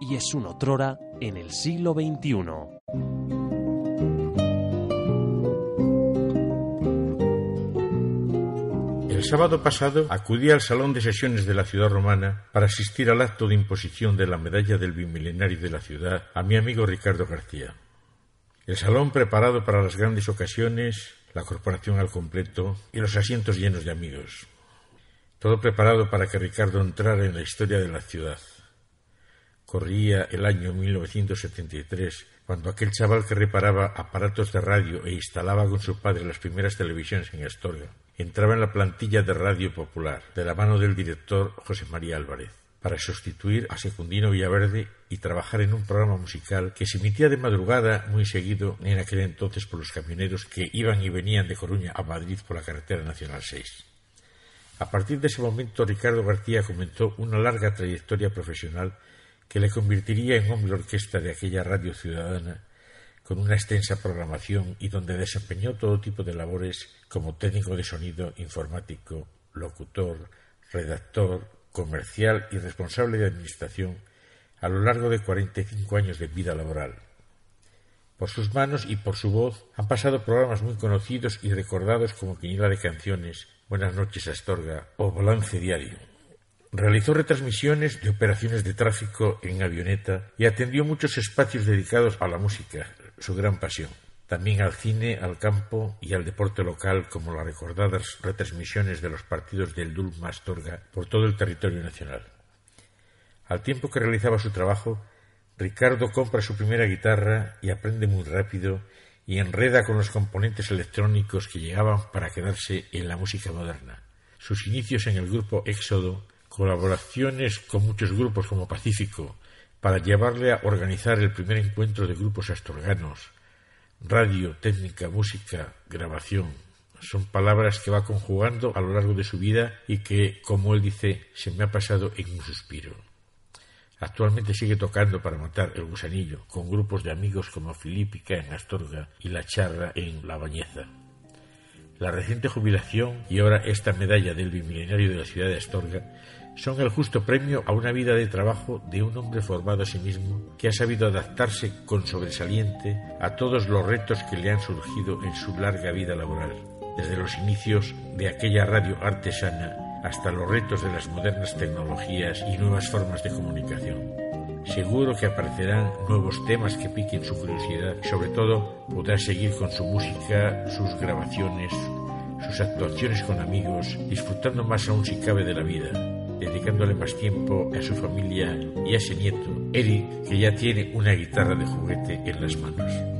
y es un otrora en el siglo XXI. El sábado pasado acudí al salón de sesiones de la ciudad romana para asistir al acto de imposición de la medalla del bimilenario de la ciudad a mi amigo Ricardo García. El salón preparado para las grandes ocasiones, la corporación al completo y los asientos llenos de amigos. Todo preparado para que Ricardo entrara en la historia de la ciudad. Corría el año 1973, cuando aquel chaval que reparaba aparatos de radio e instalaba con su padre las primeras televisiones en Astorga, entraba en la plantilla de Radio Popular, de la mano del director José María Álvarez, para sustituir a Secundino Villaverde y trabajar en un programa musical que se emitía de madrugada muy seguido en aquel entonces por los camioneros que iban y venían de Coruña a Madrid por la carretera nacional 6. A partir de ese momento, Ricardo García comenzó una larga trayectoria profesional que le convertiría en hombre orquesta de aquella radio ciudadana con una extensa programación y donde desempeñó todo tipo de labores como técnico de sonido, informático, locutor, redactor, comercial y responsable de administración a lo largo de 45 años de vida laboral. Por sus manos y por su voz han pasado programas muy conocidos y recordados como Quiniela de Canciones, Buenas noches Astorga o Balance Diario. Realizó retransmisiones de operaciones de tráfico en avioneta y atendió muchos espacios dedicados a la música, su gran pasión. También al cine, al campo y al deporte local, como las recordadas retransmisiones de los partidos del Dulma Astorga por todo el territorio nacional. Al tiempo que realizaba su trabajo, Ricardo compra su primera guitarra y aprende muy rápido y enreda con los componentes electrónicos que llegaban para quedarse en la música moderna. Sus inicios en el grupo Éxodo colaboraciones con muchos grupos como Pacífico para llevarle a organizar el primer encuentro de grupos astorganos. Radio, técnica, música, grabación. Son palabras que va conjugando a lo largo de su vida y que, como él dice, se me ha pasado en un suspiro. Actualmente sigue tocando para matar el gusanillo, con grupos de amigos como Filípica en Astorga y La Charra en La Bañeza. La reciente jubilación y ahora esta medalla del bimilenario de la ciudad de Astorga son el justo premio a una vida de trabajo de un hombre formado a sí mismo que ha sabido adaptarse con sobresaliente a todos los retos que le han surgido en su larga vida laboral, desde los inicios de aquella radio artesana hasta los retos de las modernas tecnologías y nuevas formas de comunicación. Seguro que aparecerán nuevos temas que piquen su curiosidad sobre todo podrá seguir con su música, sus grabaciones, sus actuaciones con amigos, disfrutando más aún si cabe de la vida, dedicándole más tiempo a su familia y a ese nieto, Eric, que ya tiene una guitarra de juguete en las manos.